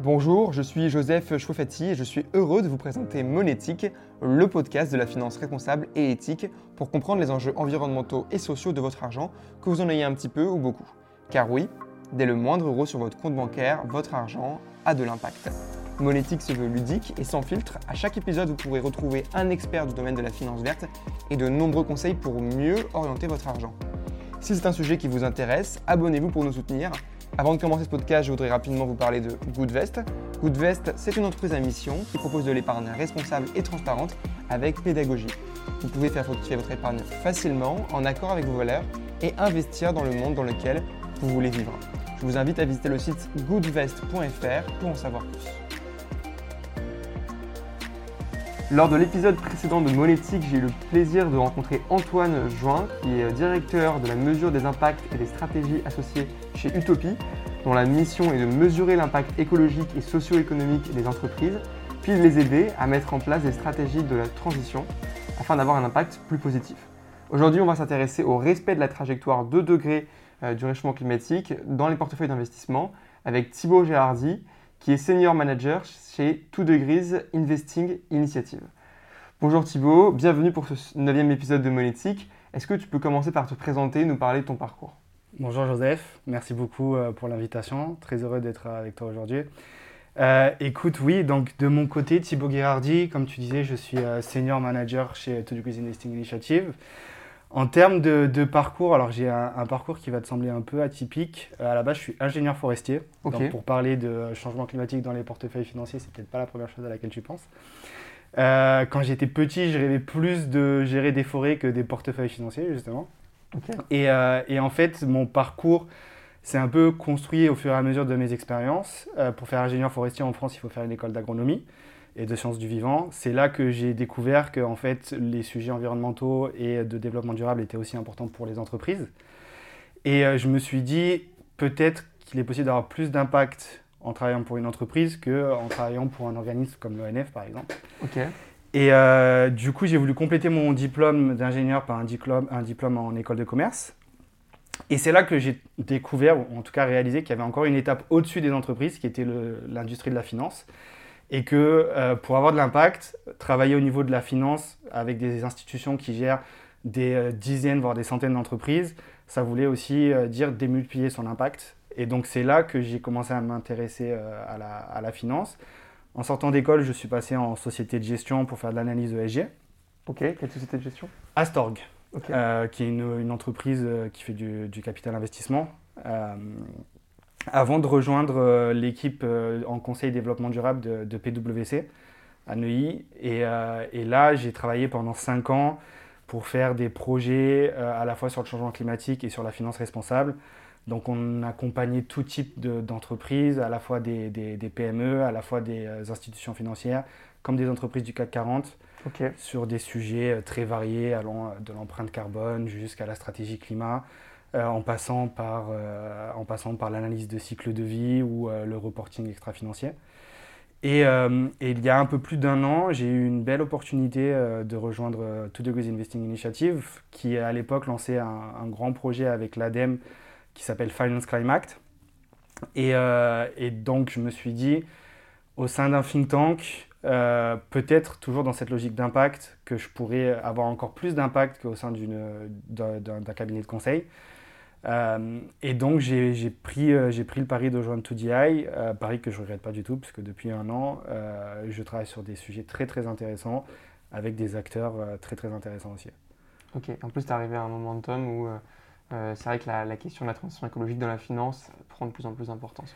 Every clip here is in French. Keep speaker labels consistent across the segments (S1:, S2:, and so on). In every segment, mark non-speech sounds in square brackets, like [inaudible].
S1: Bonjour, je suis Joseph Chouafati et je suis heureux de vous présenter Monétique, le podcast de la finance responsable et éthique pour comprendre les enjeux environnementaux et sociaux de votre argent, que vous en ayez un petit peu ou beaucoup. Car oui, dès le moindre euro sur votre compte bancaire, votre argent a de l'impact. Monétique se veut ludique et sans filtre. À chaque épisode, vous pourrez retrouver un expert du domaine de la finance verte et de nombreux conseils pour mieux orienter votre argent. Si c'est un sujet qui vous intéresse, abonnez-vous pour nous soutenir. Avant de commencer ce podcast, je voudrais rapidement vous parler de Goodvest. Goodvest, c'est une entreprise à mission qui propose de l'épargne responsable et transparente avec pédagogie. Vous pouvez faire fructifier votre épargne facilement, en accord avec vos valeurs, et investir dans le monde dans lequel vous voulez vivre. Je vous invite à visiter le site goodvest.fr pour en savoir plus. Lors de l'épisode précédent de Monétique, j'ai eu le plaisir de rencontrer Antoine Join, qui est directeur de la mesure des impacts et des stratégies associées chez Utopie, dont la mission est de mesurer l'impact écologique et socio-économique des entreprises, puis de les aider à mettre en place des stratégies de la transition afin d'avoir un impact plus positif. Aujourd'hui, on va s'intéresser au respect de la trajectoire 2 degrés euh, du réchauffement climatique dans les portefeuilles d'investissement avec Thibaut Gérardi, qui est Senior Manager chez 2 Degrees Investing Initiative. Bonjour Thibaut, bienvenue pour ce neuvième épisode de Monétique. Est-ce que tu peux commencer par te présenter, nous parler de ton parcours?
S2: Bonjour Joseph, merci beaucoup euh, pour l'invitation, très heureux d'être avec toi aujourd'hui. Euh, écoute, oui, donc de mon côté, Thibaut Guérardi, comme tu disais, je suis euh, senior manager chez 2 Degrees Investing Initiative. En termes de, parcours, alors j'ai un, parcours qui va te sembler un peu atypique. Euh, à la base, je suis ingénieur forestier. Donc pour parler de changement climatique dans les portefeuilles financiers, c'est peut-être pas la première chose à laquelle tu penses. Euh, quand j'étais petit, je rêvais plus de gérer des forêts que des portefeuilles financiers, justement. Euh, et, en fait, mon parcours s'est un peu construit au fur et à mesure de mes expériences. pour faire ingénieur forestier en France, il faut faire une école d'agronomie et de sciences du vivant. C'est là que j'ai découvert que en fait, les sujets environnementaux et de développement durable étaient aussi importants pour les entreprises. Et euh, je me suis dit, peut-être qu'il est possible d'avoir plus d'impact en travaillant pour une entreprise qu'en travaillant pour un organisme comme l'ONF, par exemple.
S1: Ok.
S2: Et euh, du coup, j'ai voulu compléter mon diplôme d'ingénieur par un diplôme, un diplôme en école de commerce. Et c'est là que j'ai découvert, ou en tout cas réalisé, qu'il y avait encore une étape au-dessus des entreprises, qui était l'industrie de la finance et que euh, pour avoir de l'impact, travailler au niveau de la finance avec des institutions qui gèrent des euh, dizaines, voire des centaines d'entreprises, ça voulait aussi dire démultiplier son impact. Et donc c'est là que j'ai commencé à m'intéresser à, la, finance. En sortant d'école, je suis passé en société de gestion pour faire de l'analyse ESG.
S1: Ok, quelle société de gestion?
S2: Astorg, qui est une, une, entreprise qui fait du, du capital investissement avant de rejoindre euh, l'équipe euh, en conseil développement durable de, PwC à Neuilly. Euh, et, là, j'ai travaillé pendant cinq ans pour faire des projets à la fois sur le changement climatique et sur la finance responsable. Donc on accompagnait tout type d'entreprises, à la fois des, PME, à la fois des institutions financières, comme des entreprises du CAC 40, sur des sujets très variés, allant de l'empreinte carbone jusqu'à la stratégie climat. Euh, en passant par, euh, en passant par l'analyse de cycle de vie ou euh, le reporting extra-financier. Et, il y a un peu plus d'un an, j'ai eu une belle opportunité de rejoindre Two Degrees Investing Initiative, qui à l'époque lançait un, grand projet avec l'ADEME qui s'appelle Finance Crime Act. Et, et, donc je me suis dit, au sein d'un think tank, peut-être toujours dans cette logique d'impact, que je pourrais avoir encore plus d'impact qu'au sein d'un cabinet de conseil. Euh, et donc j'ai pris, euh, pris le pari de rejoindre 2DI, euh, pari que je ne regrette pas du tout, puisque depuis un an, je travaille sur des sujets très très intéressants, avec des acteurs très très intéressants aussi.
S1: Ok, en plus tu es arrivé à un momentum où c'est vrai que la, question de la transition écologique dans la finance prend de plus en plus d'importance.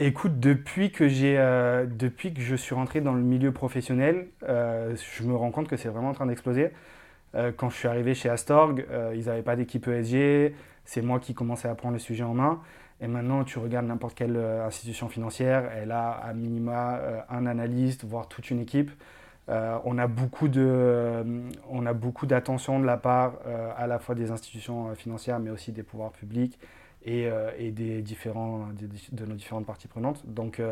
S2: écoute, depuis que, depuis que je suis rentré dans le milieu professionnel, je me rends compte que c'est vraiment en train d'exploser. quand je suis arrivé chez Astorg, ils n'avaient pas d'équipe ESG, c'est moi qui commençais à prendre le sujet en main. Et maintenant, tu regardes n'importe quelle euh, institution financière, elle a à minima euh, un analyste, voire toute une équipe. Euh, on a beaucoup de, on a beaucoup d'attention de la part à la fois des institutions financières, mais aussi des pouvoirs publics et, et des différents, de nos différentes parties prenantes. Donc,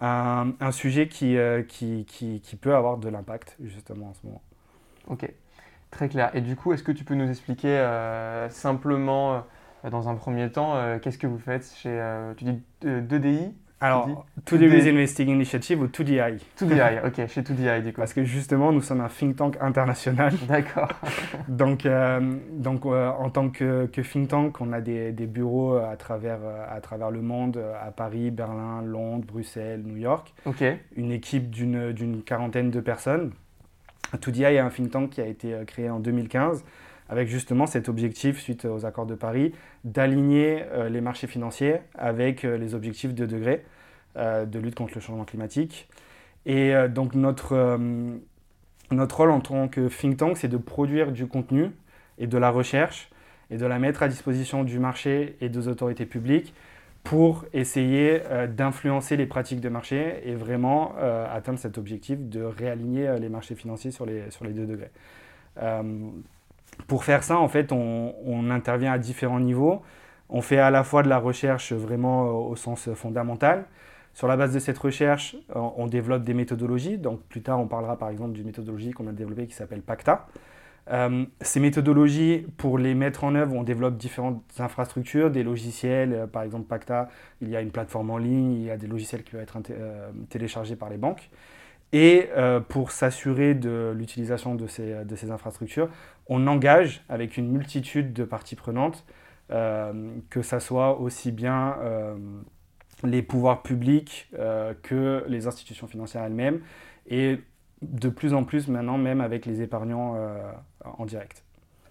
S2: un, sujet qui, qui, qui, qui, peut avoir de l'impact justement en ce moment.
S1: Ok. Très clair. Et du coup, est-ce que tu peux nous expliquer euh, simplement, euh, dans un premier temps, euh, qu'est-ce que vous faites chez, tu dis 2DI
S2: Alors, Today's Investing Initiative ou 2DI.
S1: 2DI, ok, chez 2DI du coup.
S2: Parce que justement, nous sommes un think tank international. [laughs]
S1: D'accord. [laughs]
S2: donc, euh, donc en tant que, que, think tank, on a des, des, bureaux à travers, à travers le monde, à Paris, Berlin, Londres, Bruxelles, New York.
S1: Ok.
S2: Une équipe d'une quarantaine de personnes. 2DI est un think tank qui a été créé en 2015 avec justement cet objectif, suite aux accords de Paris, d'aligner euh, les marchés financiers avec euh, les objectifs de degré euh, de lutte contre le changement climatique. Et donc notre, notre rôle en tant que think tank, c'est de produire du contenu et de la recherche et de la mettre à disposition du marché et des autorités publiques pour essayer d'influencer les pratiques de marché et vraiment atteindre cet objectif de réaligner les marchés financiers sur les, sur les deux degrés. Pour faire ça, en fait, on, intervient à différents niveaux. On fait à la fois de la recherche vraiment euh, au sens fondamental. Sur la base de cette recherche, on développe des méthodologies. Donc plus tard, on parlera par exemple d'une méthodologie qu'on a développée qui s'appelle PACTA. Euh, ces méthodologies, pour les mettre en œuvre, on développe différentes infrastructures, des logiciels. Euh, par exemple, PACTA, il y a une plateforme en ligne, il y a des logiciels qui peuvent être téléchargés par les banques. Et pour s'assurer de l'utilisation de ces, de ces infrastructures, on engage avec une multitude de parties prenantes, euh, que ce soit aussi bien euh, les pouvoirs publics euh, que les institutions financières elles-mêmes, et de plus en plus maintenant même avec les épargnants en direct.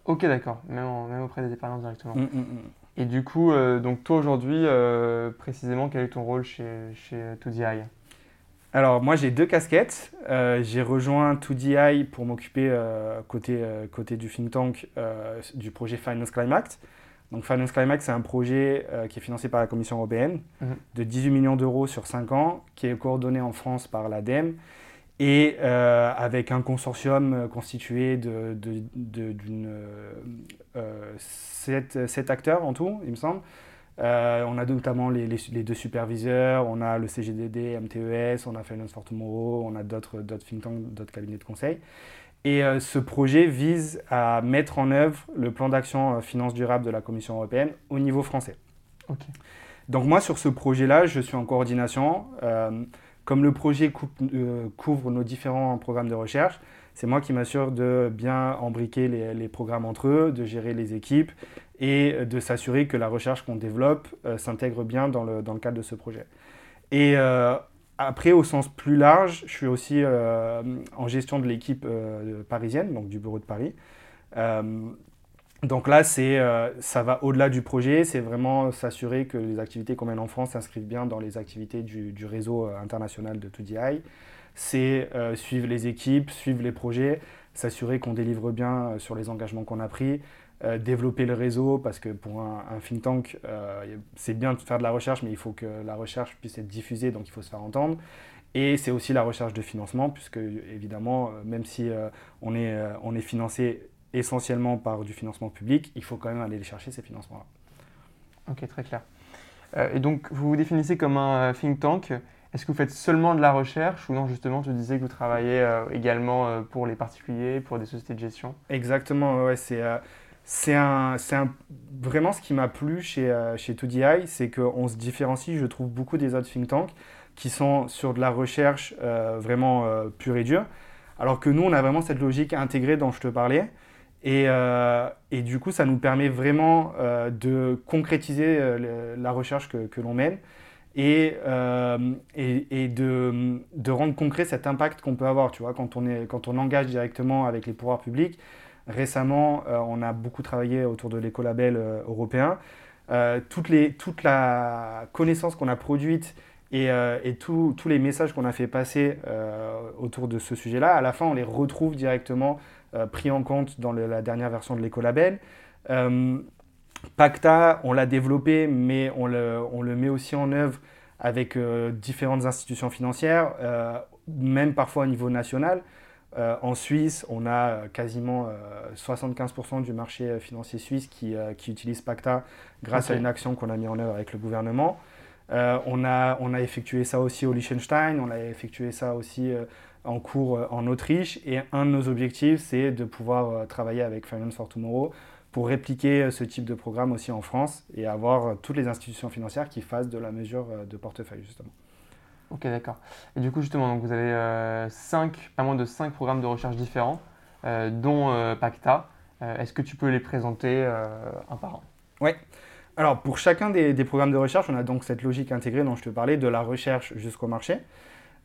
S1: Ok, d'accord, même, auprès des épargnants directement. Mm, mm, mm. Et du coup, donc toi aujourd'hui, précisément, quel est ton rôle chez, chez 2DI
S2: alors moi j'ai deux casquettes. Euh, j'ai rejoint 2DI pour m'occuper euh, côté, euh, côté du think tank du projet Finance Climax. Donc Finance Climax c'est un projet qui est financé par la Commission européenne mhm. de 18 millions d'euros sur 5 ans, qui est coordonné en France par l'ADEME et avec un consortium constitué de, de, d'une, 7 acteurs en tout, il me semble. Euh, on a notamment les, deux superviseurs, on a le CGDD, MTES, on a Finance for Tomorrow, on a d'autres think tanks, d'autres cabinets de conseil. Et euh, ce projet vise à mettre en œuvre le plan d'action euh, finance durable de la Commission européenne au niveau français. Donc moi, sur ce projet-là, je suis en coordination. comme le projet couvre nos différents programmes de recherche, c'est moi qui m'assure de bien embriquer les, programmes entre eux, de gérer les équipes et de s'assurer que la recherche qu'on développe euh, s'intègre bien dans le, dans le, cadre de ce projet. Et euh, après, au sens plus large, je suis aussi euh, en gestion de l'équipe parisienne, donc du bureau de Paris. donc là, ça va au-delà du projet, c'est vraiment s'assurer que les activités qu'on mène en France s'inscrivent bien dans les activités du, du réseau international de 2DI. C'est suivre les équipes, suivre les projets, s'assurer qu'on délivre bien sur les engagements qu'on a pris, euh, développer le réseau, parce que pour un, think tank, euh, c'est bien de faire de la recherche, mais il faut que la recherche puisse être diffusée, donc il faut se faire entendre. Et c'est aussi la recherche de financement, puisque évidemment, euh, même si on, est, on est financé essentiellement par du financement public, il faut quand même aller chercher, ces financements-là.
S1: Ok, très clair. et donc, vous vous définissez comme un think tank. Est-ce que vous faites seulement de la recherche ou non, justement, tu disais que vous travaillez également pour les particuliers, pour des sociétés de gestion?
S2: Exactement, ouais, c'est c'est un, un, vraiment ce qui m'a plu chez, euh, chez 2DI, c'est qu'on se différencie, je trouve, beaucoup des autres think tanks qui sont sur de la recherche euh, vraiment euh, pure et dure, alors que nous, on a vraiment cette logique intégrée dont je te parlais. Et, et du coup, ça nous permet vraiment de concrétiser la recherche que, l'on mène et, et, et de, de, rendre concret cet impact qu'on peut avoir. Tu vois, quand on, est, quand on engage directement avec les pouvoirs publics, Récemment, euh, on a beaucoup travaillé autour de l'écolabel euh, européen. Euh, toute, la connaissance qu'on a produite et, tous les messages qu'on a fait passer autour de ce sujet-là, à la fin, on les retrouve directement pris en compte dans la dernière version de l'écolabel. Pacta, on l'a développé, mais on le, met aussi en œuvre avec différentes institutions financières, même parfois au niveau national. Euh, en Suisse, on a euh, quasiment 75% euh, du marché financier suisse qui, utilise Pacta grâce à une action qu'on a mis en œuvre avec le gouvernement. on, a, on a effectué ça aussi au Liechtenstein, on a effectué ça aussi en cours en Autriche. Et un de nos objectifs, c'est de pouvoir travailler avec Finance for Tomorrow pour répliquer ce type de programme aussi en France et avoir toutes les institutions financières qui fassent de la mesure de portefeuille, justement.
S1: Ok, d'accord. Et du coup, justement, donc vous avez cinq, pas moins de cinq programmes de recherche différents, dont Pacta. Est-ce que tu peux les présenter un par un?
S2: Oui. Alors, pour chacun des, programmes de recherche, on a donc cette logique intégrée dont je te parlais, de la recherche jusqu'au marché.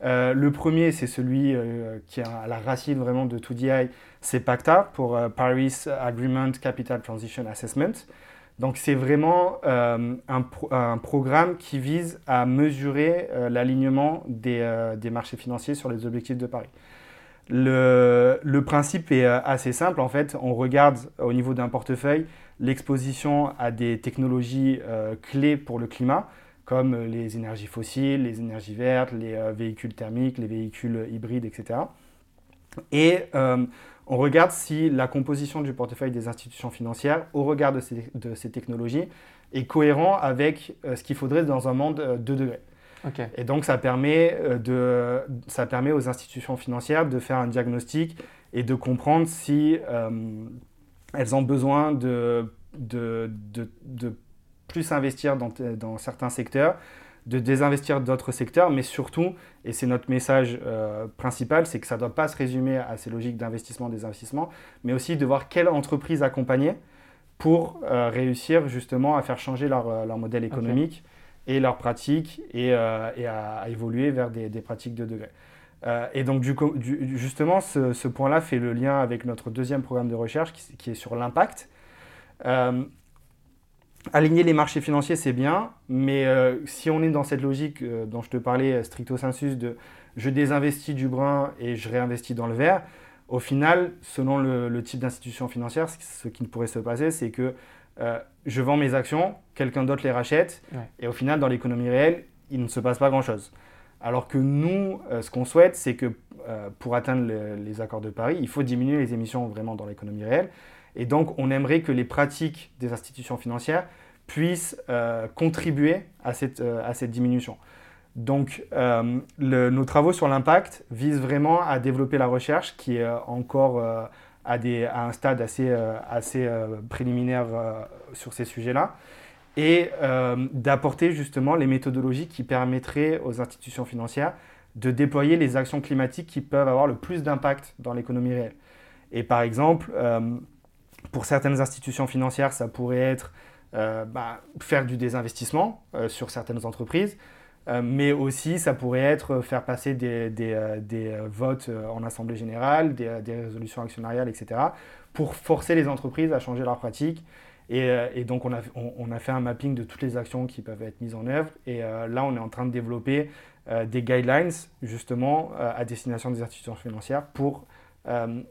S2: Euh, le premier, c'est celui euh, qui est à la racine vraiment de tout DI, c'est PACTA pour euh, Paris Agreement Capital Transition Assessment. Donc c'est vraiment un, programme qui vise à mesurer l'alignement des, marchés financiers sur les objectifs de Paris. Le, le, principe est assez simple en fait. On regarde au niveau d'un portefeuille l'exposition à des technologies euh, clés pour le climat, comme euh, les énergies fossiles, les énergies vertes, les euh, véhicules thermiques, les véhicules hybrides, etc. Et on regarde si la composition du portefeuille des institutions financières, au regard de ces, technologies, est cohérent avec ce qu'il faudrait dans un monde 2 degrés. Et donc ça permet, de, ça permet aux institutions financières de faire un diagnostic et de comprendre si elles ont besoin de, de, de, plus investir dans, dans, certains secteurs, de désinvestir d'autres secteurs, mais surtout, et c'est notre message euh, principal, c'est que ça ne doit pas se résumer à ces logiques d'investissement, des investissements, mais aussi de voir quelle entreprise accompagner pour euh, réussir justement à faire changer leur, euh, leur modèle économique et leurs pratiques et, et à, évoluer vers des, des pratiques de degré. Euh, et donc, du, justement, ce, point-là fait le lien avec notre deuxième programme de recherche qui, est sur l'impact. Euh, aligner les marchés financiers, c'est bien, mais euh, si on est dans cette logique dont je te parlais, stricto sensus, de je désinvestis du brun et je réinvestis dans le vert, au final, selon le, type d'institution financière, ce qui pourrait se passer, c'est que je vends mes actions, quelqu'un d'autre les rachète, et au final, dans l'économie réelle, il ne se passe pas grand-chose. Alors que nous, euh, ce qu'on souhaite, c'est que euh, pour atteindre les accords de Paris, il faut diminuer les émissions vraiment dans l'économie réelle. Et donc, on aimerait que les pratiques des institutions financières puissent euh, contribuer à cette, diminution. Donc, nos travaux sur l'impact visent vraiment à développer la recherche qui est encore à, un stade assez préliminaire sur ces sujets-là et euh, d'apporter justement les méthodologies qui permettraient aux institutions financières de déployer les actions climatiques qui peuvent avoir le plus d'impact dans l'économie réelle. Et par exemple, euh, pour certaines institutions financières, ça pourrait être euh, bah, faire du désinvestissement sur certaines entreprises, mais aussi ça pourrait être faire passer des, votes en assemblée générale, des, résolutions actionnariales, etc., pour forcer les entreprises à changer leurs pratiques euh, et, donc, on a, fait un mapping de toutes les actions qui peuvent être mises en œuvre. Et euh, là, on est en train de développer euh, des guidelines, justement, à destination des institutions financières pour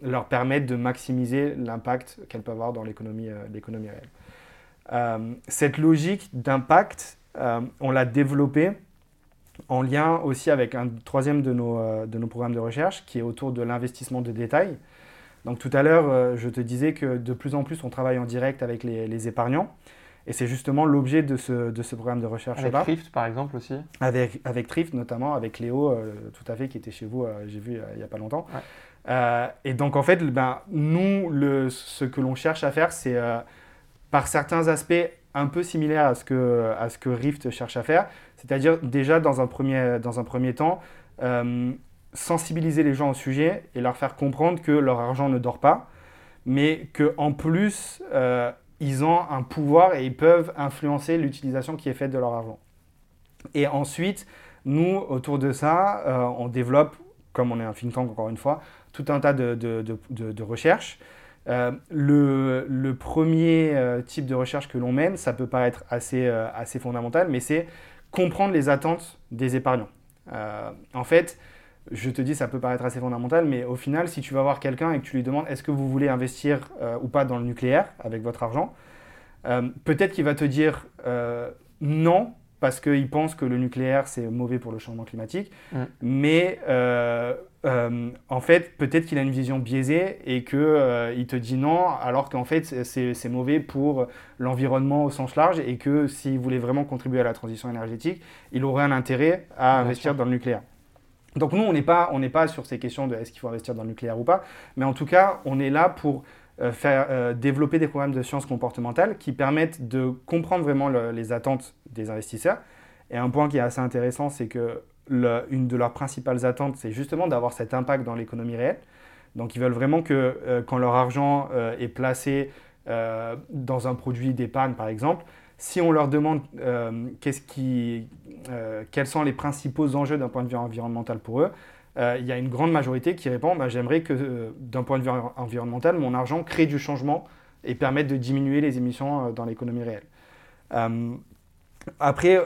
S2: leur permettre de maximiser l'impact qu'elles peuvent avoir dans l'économie réelle. cette logique d'impact, on l'a développée en lien aussi avec un troisième de nos, de nos programmes de recherche qui est autour de l'investissement de détail. Donc tout à l'heure, euh, je te disais que de plus en plus, on travaille en direct avec les, épargnants. Et c'est justement l'objet de ce, de ce, programme de recherche-là.
S1: Avec Thrift, par exemple, aussi?
S2: Avec, avec Thrift, notamment, avec Léo, euh, tout à fait, qui était chez vous, euh, j'ai vu il n'y a pas longtemps. Et donc, en fait, ben, nous, ce que l'on cherche à faire, c'est, par certains aspects, un peu similaire à ce que, à ce que Rift cherche à faire. C'est-à-dire, déjà, dans un premier, dans un premier temps, sensibiliser les gens au sujet et leur faire comprendre que leur argent ne dort pas, mais qu'en plus, euh, ils ont un pouvoir et ils peuvent influencer l'utilisation qui est faite de leur argent. Et ensuite, nous, autour de ça, euh, on développe, comme on est un think tank encore une fois, tout un tas de, de, de, recherches. Euh, le, le, premier type de recherche que l'on mène, ça peut paraître assez, assez fondamental, mais c'est comprendre les attentes des épargnants. en fait, je te dis, ça peut paraître assez fondamental, mais au final, si tu vas voir quelqu'un et que tu lui demandes est-ce que vous voulez investir euh, ou pas dans le nucléaire avec votre argent, euh, peut-être qu'il va te dire euh, non, parce qu'il pense que le nucléaire, c'est mauvais pour le changement climatique. Mm. Mais en fait, peut-être qu'il a une vision biaisée et qu'il te dit non, alors qu'en fait, c'est mauvais pour l'environnement au sens large et que s'il voulait vraiment contribuer à la transition énergétique, il aurait un intérêt à investir dans le nucléaire. Donc nous, on n'est pas, pas sur ces questions de est-ce qu'il faut investir dans le nucléaire ou pas, mais en tout cas, on est là pour faire, développer des programmes de sciences comportementales qui permettent de comprendre vraiment les attentes des investisseurs. Et un point qui est assez intéressant, c'est que une de leurs principales attentes, c'est justement d'avoir cet impact dans l'économie réelle. Donc ils veulent vraiment que quand leur argent est placé dans un produit d'épargne, par exemple, si on leur demande euh, qui, euh, quels sont les principaux enjeux d'un point de vue environnemental pour eux, euh, il y a une grande majorité qui répond bah, J'aimerais que, d'un point de vue environnemental, mon argent crée du changement et permette de diminuer les émissions dans l'économie réelle. après,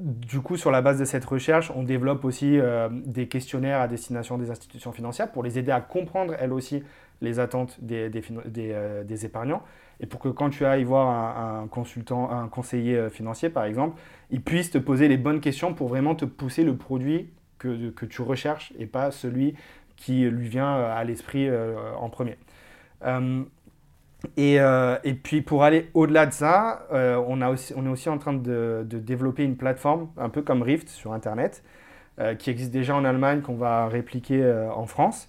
S2: du coup, sur la base de cette recherche, on développe aussi des questionnaires à destination des institutions financières pour les aider à comprendre, elles aussi, les attentes des, épargnants et pour que quand tu ailles voir un, consultant, un conseiller euh, financier par exemple, il puisse te poser les bonnes questions pour vraiment te pousser le produit que, tu recherches et pas celui qui lui vient euh, à l'esprit euh, en premier. et, et, puis pour aller au-delà de ça, on, est aussi en train de, de, développer une plateforme un peu comme Rift sur Internet, qui existe déjà en Allemagne, qu'on va répliquer en France.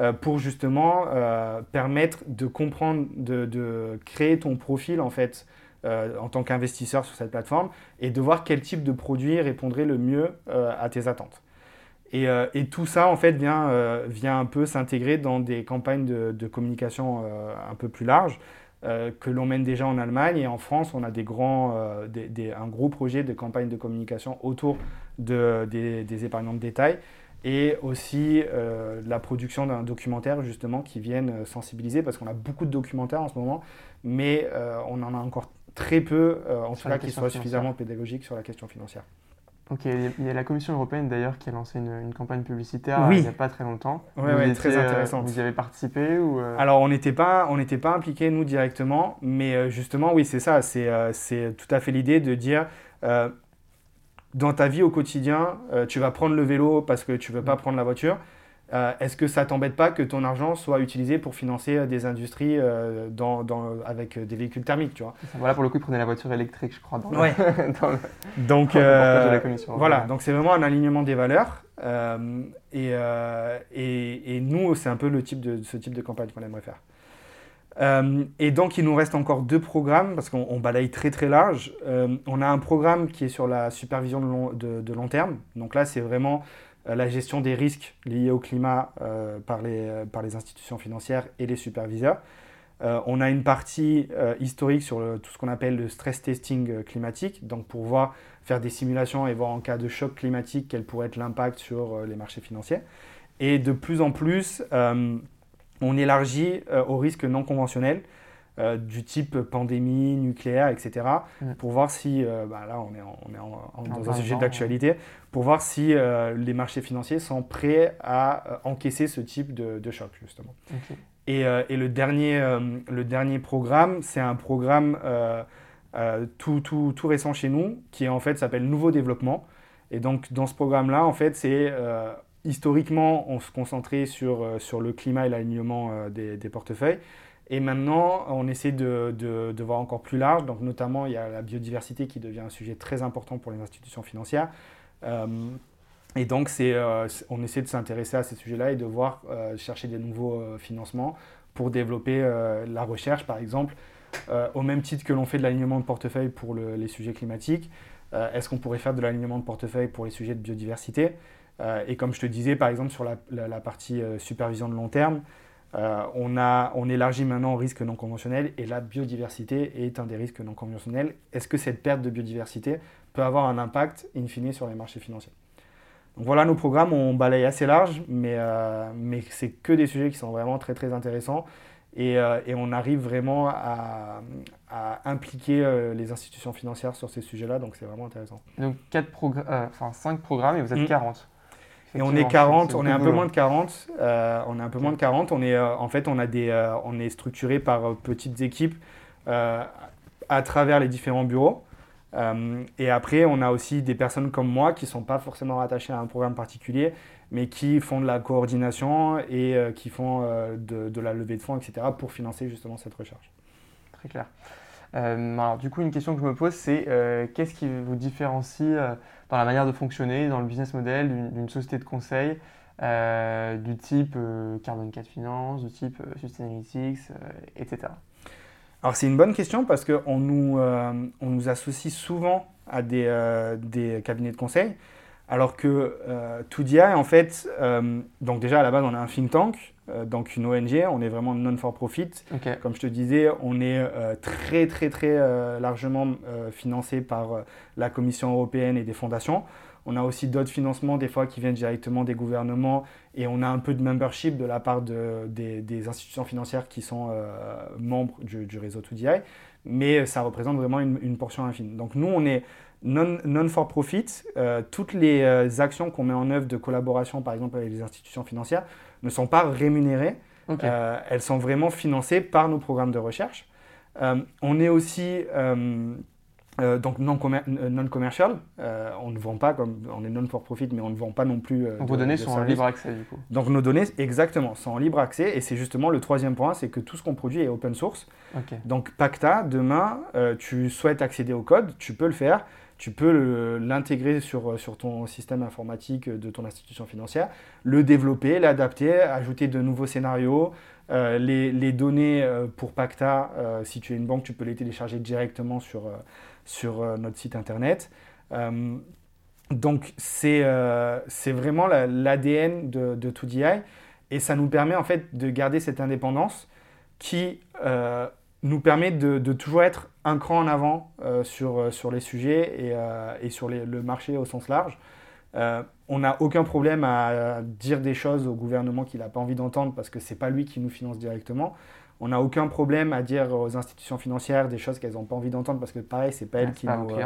S2: Euh, pour justement euh, permettre de comprendre, de, créer ton profil en fait euh, en tant qu'investisseur sur cette plateforme et de voir quel type de produit répondrait le mieux à tes attentes. Et, tout ça, en fait, vient, vient un peu s'intégrer dans des campagnes de, communication un peu plus larges que l'on mène déjà en Allemagne. Et en France, on a des grands, un gros projet de campagne de communication autour de, des, des épargnants de détail et aussi euh, la production d'un documentaire justement qui vienne euh, sensibiliser parce qu'on a beaucoup de documentaires en ce moment, mais euh, on en a encore très peu, en tout cas qui soient suffisamment pédagogiques sur la question financière.
S1: Ok, il y a la Commission européenne d'ailleurs qui a lancé une, campagne publicitaire il n'y a pas très longtemps.
S2: Oui, ouais, très intéressant.
S1: vous y avez participé ou
S2: Alors on n'était pas, on n'était pas impliqués nous directement, mais justement oui c'est ça, c'est tout à fait l'idée de dire dans ta vie au quotidien, euh, tu vas prendre le vélo parce que tu ne veux pas prendre la voiture. Euh, est-ce que ça t'embête pas que ton argent soit utilisé pour financer euh, des industries dans, dans, avec des véhicules thermiques, tu vois?
S1: Voilà, pour le coup, ils prenaient la voiture électrique, je crois. Dans
S2: ouais. [laughs] dans le, donc, [laughs] voilà, donc c'est vraiment un alignement des valeurs. Et, et, et, nous, c'est un peu le type de, ce type de campagne qu'on aimerait faire. Euh, et donc, il nous reste encore deux programmes parce qu'on balaye très très large. Euh, on a un programme qui est sur la supervision de long, de, long terme. Donc là, c'est vraiment euh, la gestion des risques liés au climat par, les, par les institutions financières et les superviseurs. on a une partie historique sur tout ce qu'on appelle le stress testing climatique, donc pour voir, faire des simulations et voir en cas de choc climatique quel pourrait être l'impact sur les marchés financiers. Et de plus en plus, on élargit euh, aux risques non conventionnels euh, du type pandémie, nucléaire, etc. Mm. Pour voir si, euh, bah là on est, dans un sujet d'actualité, pour voir si les marchés financiers sont prêts à encaisser ce type de, choc, justement. Et, le, dernier, le dernier programme, c'est un programme tout, tout, tout, récent chez nous, qui en fait s'appelle Nouveau Développement. Et donc dans ce programme-là, en fait, c'est historiquement, on se concentrait sur, euh, sur le climat et l'alignement euh, des, des, portefeuilles. Et maintenant, on essaie de, de, voir encore plus large. Donc, notamment, il y a la biodiversité qui devient un sujet très important pour les institutions financières. Euh, et donc, c'est, on essaie de s'intéresser à ces sujets-là et de voir, chercher des nouveaux financements pour développer la recherche, par exemple, au même titre que l'on fait de l'alignement de portefeuille pour les sujets climatiques. est-ce qu'on pourrait faire de l'alignement de portefeuille pour les sujets de biodiversité? Euh, et comme je te disais, par exemple, sur la, partie euh, supervision de long terme, euh, on, a, on élargit maintenant au risque non conventionnel et la biodiversité est un des risques non conventionnels. Est-ce que cette perte de biodiversité peut avoir un impact in fine sur les marchés financiers? Donc voilà, nos programmes, on balaye assez large, mais, mais c'est que des sujets qui sont vraiment très très intéressants et, et on arrive vraiment à, à impliquer les institutions financières sur ces sujets-là, donc c'est vraiment intéressant.
S1: Donc quatre enfin, 5 programmes et vous êtes 40 mmh.
S2: Et on est 40, on est un peu moins de 40. Euh, on est un peu moins de 40. On est, euh, en fait, on, a des, euh, on est structuré par petites équipes à travers les différents bureaux. et après, on a aussi des personnes comme moi qui ne sont pas forcément rattachées à un programme particulier, mais qui font de la coordination et qui font de, de, la levée de fonds, etc., pour financer justement cette recherche.
S1: Très clair. alors, du coup, une question que je me pose, c'est qu'est-ce qui vous différencie dans la manière de fonctionner, dans le business model d'une société de conseil du type Carbon 4 Finance, du type Sustainalytics, etc.
S2: Alors c'est une bonne question parce qu'on nous, on nous associe souvent à des, des cabinets de conseil. Alors que euh, 2DI, en fait, donc déjà à la base, on a un think tank, donc une ONG, on est vraiment non-for-profit. Comme je te disais, on est très, très, très largement financé par la Commission européenne et des fondations. On a aussi d'autres financements, des fois, qui viennent directement des gouvernements et on a un peu de membership de la part de, des, institutions financières qui sont euh, membres du, réseau 2DI, mais ça représente vraiment une, portion infime. Donc nous, on est non-for-profit. Euh, toutes les euh, actions qu'on met en œuvre de collaboration, par exemple avec les institutions financières, ne sont pas rémunérées. elles sont vraiment financées par nos programmes de recherche. on est aussi euh, donc non, euh, non commercial, euh, on ne vend pas comme on est non for profit, mais on ne vend pas non plus.
S1: donc vos données sont en libre accès du coup.
S2: Donc nos données, exactement, sont en libre accès et c'est justement le troisième point, c'est que tout ce qu'on produit est open source. Donc Pacta, demain, tu souhaites accéder au code, tu peux le faire, tu peux l'intégrer sur, sur ton système informatique de ton institution financière, le développer, l'adapter, ajouter de nouveaux scénarios. les, les, données pour Pacta, si tu es une banque, tu peux les télécharger directement sur sur euh, notre site internet. Euh, donc c'est euh, c'est vraiment l'ADN de, de 2DI et ça nous permet en fait de garder cette indépendance qui nous permet de, de, toujours être un cran en avant sur, sur les sujets et, et sur le marché au sens large. on n'a aucun problème à dire des choses au gouvernement qu'il n'a pas envie d'entendre parce que ce n'est pas lui qui nous finance directement on n'a aucun problème à dire aux institutions financières des choses qu'elles n'ont pas envie d'entendre parce que pareil, c'est pas elles qui, nous, euh,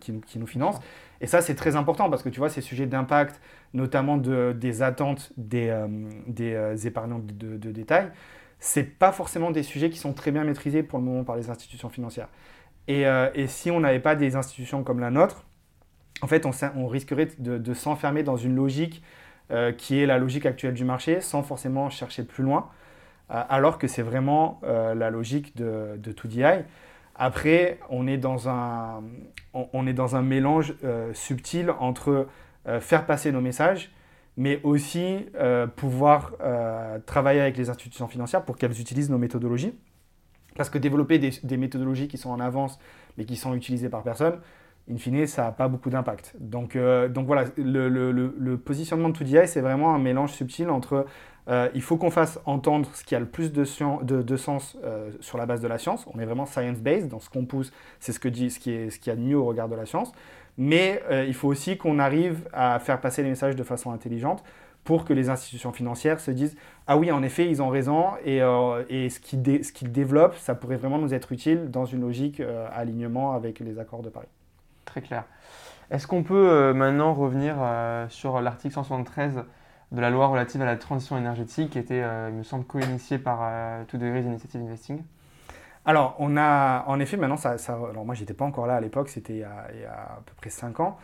S2: qui, qui, nous financent. Et ça, c'est très important parce que tu vois, ces sujets d'impact, notamment de, des attentes des, euh, des euh, épargnants de, de, détail, c'est pas forcément des sujets qui sont très bien maîtrisés pour le moment par les institutions financières. Et, et si on n'avait pas des institutions comme la nôtre, en fait, on, risquerait de, s'enfermer dans une logique qui est la logique actuelle du marché sans forcément chercher plus loin. Euh, alors que c'est vraiment euh, la logique de, de 2DI. Après, on est dans un, on, est dans un mélange euh, subtil entre faire passer nos messages, mais aussi pouvoir travailler avec les institutions financières pour qu'elles utilisent nos méthodologies. Parce que développer des, méthodologies qui sont en avance, mais qui sont utilisées par personne, in fine, ça n'a pas beaucoup d'impact. Donc, donc voilà, le, positionnement de 2DI, c'est vraiment un mélange subtil entre euh, il faut qu'on fasse entendre ce qui a le plus de, sens euh, sur la base de la science. On est vraiment science-based dans ce qu'on pousse, c'est ce, que dit, ce, qui est, ce qui a de mieux au regard de la science. Mais euh, il faut aussi qu'on arrive à faire passer les messages de façon intelligente pour que les institutions financières se disent Ah oui, en effet, ils ont raison et, et ce qu'ils développent, ça pourrait vraiment nous être utile dans une logique alignement avec les accords de Paris.
S1: Très clair. Est-ce qu'on peut maintenant revenir sur l'article 173 de la loi relative à la transition énergétique qui était, euh, il me semble, co-initiée par euh, Two Degrees Initiative Investing?
S2: Alors, on a, en effet, maintenant, ça, ça alors moi, j'étais pas encore là à l'époque, c'était il, y a à peu près 5 ans.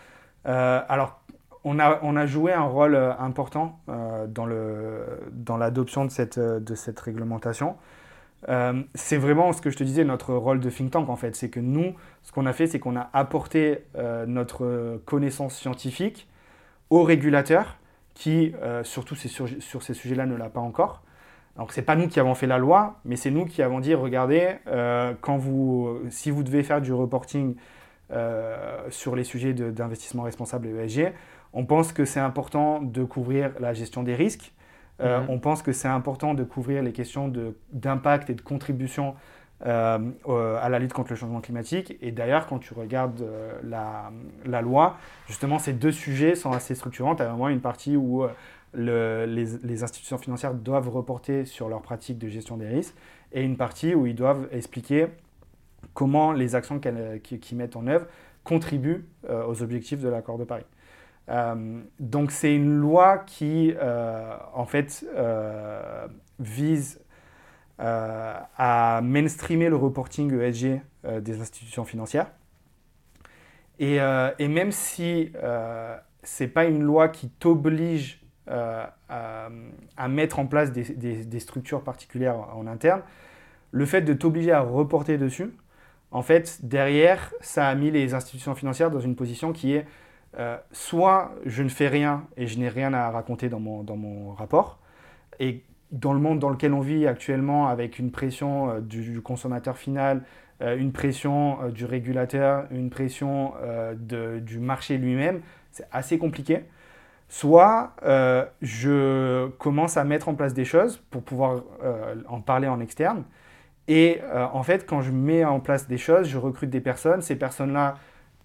S2: Euh, alors, on a, on a joué un rôle important dans, le, dans l'adoption de cette, de cette réglementation. c'est vraiment ce que je te disais, notre rôle de think tank, en fait. C'est que nous, ce qu'on a fait, c'est qu'on a apporté notre connaissance scientifique aux régulateurs qui, euh, surtout sur, sur, ces sujets-là, ne l'a pas encore. Donc c'est pas nous qui avons fait la loi, mais c'est nous qui avons dit, regardez, euh, quand vous, si vous devez faire du reporting euh, sur les sujets d'investissement responsable et ESG, on pense que c'est important de couvrir la gestion des risques, mhm. on pense que c'est important de couvrir les questions d'impact et de contribution euh, à la lutte contre le changement climatique. Et d'ailleurs, quand tu regardes euh, la, la, loi, justement, ces deux sujets sont assez structurants. Tu as vraiment une partie où euh, le, les, institutions financières doivent reporter sur leurs pratiques de gestion des risques et une partie où ils doivent expliquer comment les actions qu'ils mettent en œuvre contribuent aux objectifs de l'accord de Paris. donc c'est une loi qui, en fait, vise euh, à mainstreamer le reporting ESG euh, des institutions financières. Et, euh, et même si ce n'est pas une loi qui t'oblige à, à, mettre en place des, structures particulières en interne, le fait de t'obliger à reporter dessus, en fait, derrière, ça a mis les institutions financières dans une position qui est soit je ne fais rien et je n'ai rien à raconter dans mon, dans mon rapport. Et dans le monde dans lequel on vit actuellement, avec une pression du, consommateur final, une pression du régulateur, une pression du marché lui-même, c'est assez compliqué. Soit euh, je commence à mettre en place des choses pour pouvoir euh, en parler en externe. Et euh, en fait, quand je mets en place des choses, je recrute des personnes. Ces personnes-là,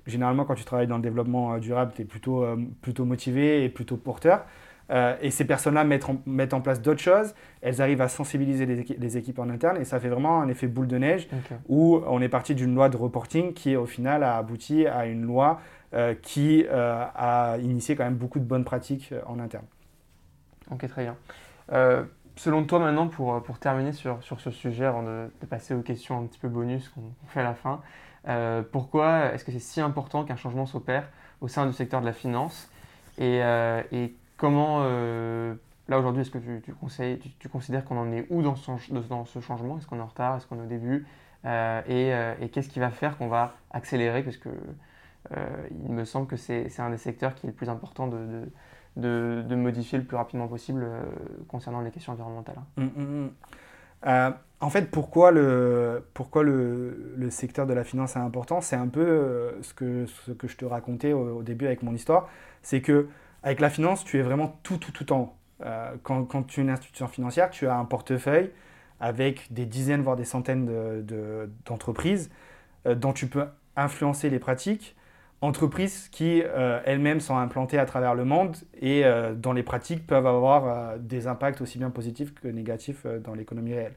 S2: généralement, quand tu travailles dans le développement durable, tu es plutôt, plutôt motivé et plutôt porteur. et ces personnes-là mettent, mettent, en place d'autres choses. Elles arrivent à sensibiliser les, équipes en interne. Et ça fait vraiment un effet boule de neige où on est parti d'une loi de reporting qui, au final, a abouti à une loi qui euh, a initié quand même beaucoup de bonnes pratiques euh, en interne.
S1: Ok, très bien. selon toi maintenant, pour, pour terminer sur, sur ce sujet, avant de, passer aux questions un petit peu bonus qu'on fait à la fin, pourquoi est-ce que c'est si important qu'un changement s'opère au sein du secteur de la finance et, et comment, là aujourd'hui, est-ce que tu, conseilles, tu, considères qu'on en est où dans ce, dans ce changement? Est-ce qu'on est en retard? Est-ce qu'on est au début? Et, et qu'est-ce qui va faire qu'on va accélérer? Parce que euh, il me semble que c'est un des secteurs qui est le plus important de, de, de, modifier le plus rapidement possible euh, concernant les questions environnementales.
S2: Hum, hum, hum. Euh, en fait, pourquoi le, pourquoi le, le, secteur de la finance est important? C'est un peu ce que, ce que je te racontais au, début avec mon histoire. C'est que avec la finance, tu es vraiment tout, tout, tout en haut. quand, quand, tu es une institution financière, tu as un portefeuille avec des dizaines, voire des centaines d'entreprises de, dont tu peux influencer les pratiques, entreprises qui euh, elles-mêmes sont implantées à travers le monde et euh, dont les pratiques peuvent avoir euh, des impacts aussi bien positifs que négatifs dans l'économie réelle.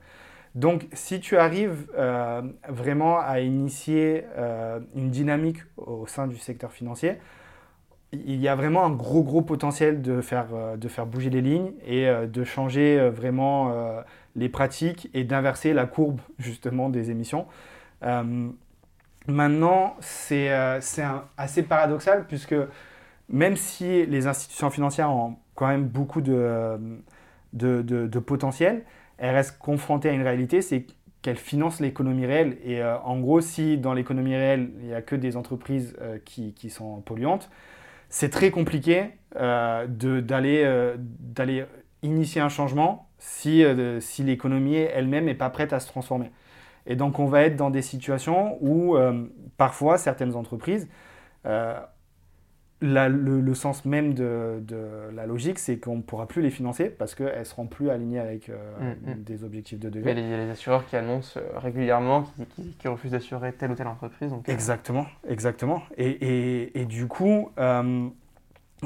S2: Donc si tu arrives vraiment à initier une dynamique au sein du secteur financier, il y a vraiment un gros gros potentiel de faire, de faire bouger les lignes et de changer vraiment les pratiques et d'inverser la courbe justement des émissions. Maintenant, c'est euh, assez paradoxal puisque même si les institutions financières ont quand même beaucoup de, de, potentiel, elles restent confrontées à une réalité, c'est qu'elles financent l'économie réelle. Et euh, en gros, si dans l'économie réelle, il n'y a que des entreprises euh, qui, sont polluantes, c'est très compliqué d'aller initier un changement si l'économie elle-même n'est pas prête à se transformer. Et donc on va être dans des situations où euh, parfois certaines entreprises, euh, le, sens même de, la logique, c'est qu'on ne pourra plus les financer parce qu'elles ne seront plus alignées avec euh, mm, mm. des objectifs de devis.
S1: Il y a les assureurs qui annoncent régulièrement qui, refusent d'assurer telle ou telle entreprise.
S2: Donc, exactement, exactement. Et, et, du coup,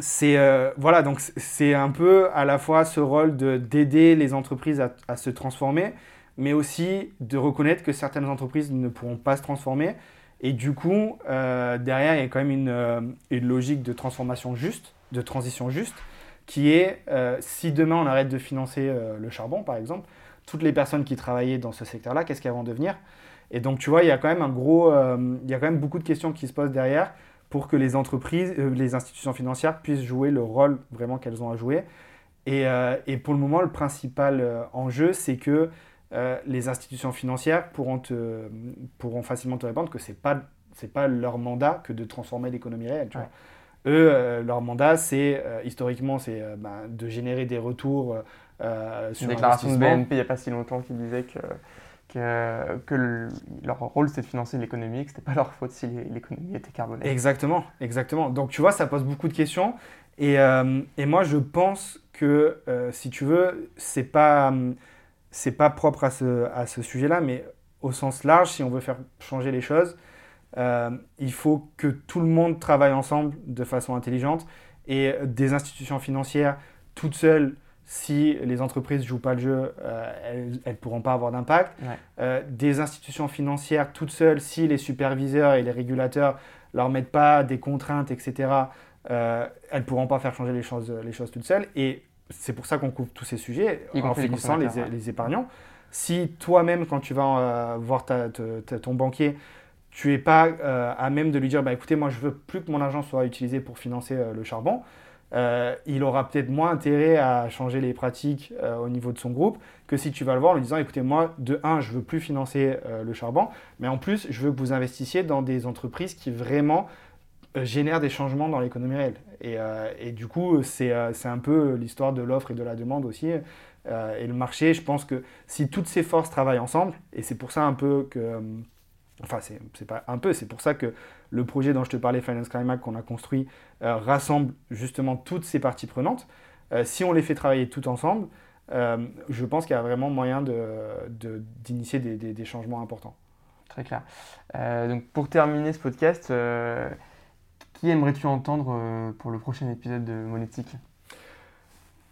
S2: c'est voilà, donc c'est un peu à la fois ce rôle d'aider les entreprises à, à se transformer, mais aussi de reconnaître que certaines entreprises ne pourront pas se transformer. Et du coup, euh, derrière, il y a quand même une, euh, une, logique de transformation juste, de transition juste, qui est euh, si demain on arrête de financer le charbon, par exemple, toutes les personnes qui travaillaient dans ce secteur-là, qu'est-ce qu'elles vont devenir? Et donc, tu vois, il y a quand même un gros, il y a quand même beaucoup de questions qui se posent derrière pour que les entreprises, les institutions financières puissent jouer le rôle vraiment qu'elles ont à jouer. Et, et, pour le moment, le principal enjeu, c'est que euh, les institutions financières pourront, te, pourront facilement te répondre que ce n'est pas, pas leur mandat que de transformer l'économie réelle. Eux, euh, leur mandat, c'est euh, historiquement, c'est bah, de générer des retours
S1: sur Une déclaration de BNP il n'y a pas si longtemps qui disait que, que, que leur rôle, c'est de financer l'économie, que ce n'était pas leur faute si l'économie était carbonée.
S2: Exactement, exactement. Donc tu vois, ça pose beaucoup de questions. Et, et moi, je pense que, si tu veux, c'est pas c'est pas propre à ce, à ce sujet-là, mais au sens large, si on veut faire changer les choses, euh, il faut que tout le monde travaille ensemble de façon intelligente et des institutions financières toutes seules, si les entreprises ne jouent pas le jeu, euh, elles ne pourront pas avoir d'impact. Euh, des institutions financières toutes seules, si les superviseurs et les régulateurs leur mettent pas des contraintes, etc., elles ne pourront pas faire changer les choses, les choses toutes seules. Et c'est pour ça qu'on couvre tous ces sujets en finissant les, les, épargnants. Si toi-même, quand tu vas euh, voir ton banquier, tu n'es pas euh, à même de lui dire bah, écoutez, moi, je veux plus que mon argent soit utilisé pour financer euh, le charbon, il aura peut-être moins intérêt à changer les pratiques au niveau de son groupe que si tu vas le voir en lui disant écoutez, moi, de un, je veux plus financer le charbon, mais en plus, je veux que vous investissiez dans des entreprises qui vraiment génèrent des changements dans l'économie réelle. Et, du coup, c'est un peu l'histoire de l'offre et de la demande aussi. et le marché, je pense que si toutes ces forces travaillent ensemble, et c'est pour ça un peu que Enfin, c'est pas un peu, c'est pour ça que le projet dont je te parlais, Finance Climax, qu'on a construit, euh, rassemble justement toutes ces parties prenantes. Euh, si on les fait travailler tout ensemble, euh, je pense qu'il y a vraiment moyen d'initier de, des, des, changements importants.
S1: Très clair. donc pour terminer ce podcast, qui aimerais-tu entendre pour le prochain épisode de Monétique?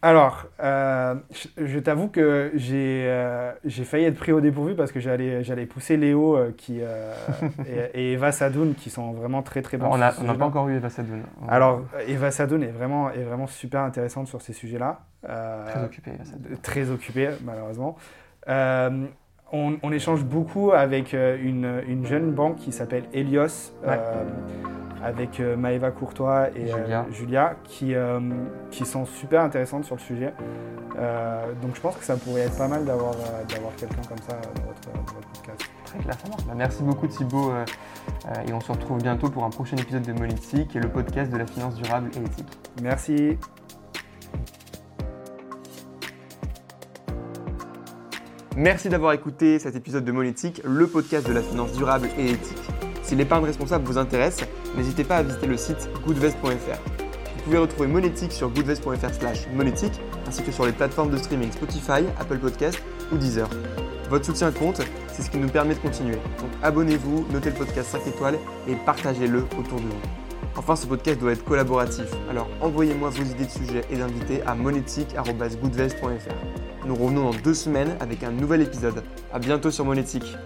S2: Alors, euh, je, t'avoue que euh, j'ai failli être pris au dépourvu parce que j'allais pousser Léo euh, qui, [laughs] et, Eva Sadoun qui sont vraiment très très bons.
S1: on n'a pas encore eu Eva Sadoun.
S2: Alors, Eva Sadoun est vraiment, est vraiment super intéressante sur ces sujets-là.
S1: très occupée, Eva
S2: Sadoun. Très occupée, malheureusement. On, échange beaucoup avec une, une jeune banque qui s'appelle Helios avec euh, Maëva Courtois et Julia, euh, qui, euh, qui sont super intéressantes sur le sujet. donc je pense que ça pourrait être pas mal d'avoir quelqu'un comme ça dans votre, podcast.
S1: Très clair, bah, merci beaucoup Thibaut et on se retrouve bientôt pour un prochain épisode de Monétique et le podcast de la finance durable et éthique.
S2: Merci.
S1: Merci d'avoir écouté cet épisode de Monétique, le podcast de la finance durable et éthique. Si l'épargne responsable vous intéresse, n'hésitez pas à visiter le site goodvest.fr. Vous pouvez retrouver Monétique sur goodvest.fr slash monétique, ainsi que sur les plateformes de streaming Spotify, Apple Podcast ou Deezer. Votre soutien compte, c'est ce qui nous permet de continuer. Donc abonnez-vous, notez le podcast 5 étoiles et partagez-le autour de vous. Enfin, ce podcast doit être collaboratif, alors envoyez-moi vos idées de sujets et d'invités à monétique.goodvest.fr. Nous revenons dans deux semaines avec un nouvel épisode. A bientôt sur Monétique.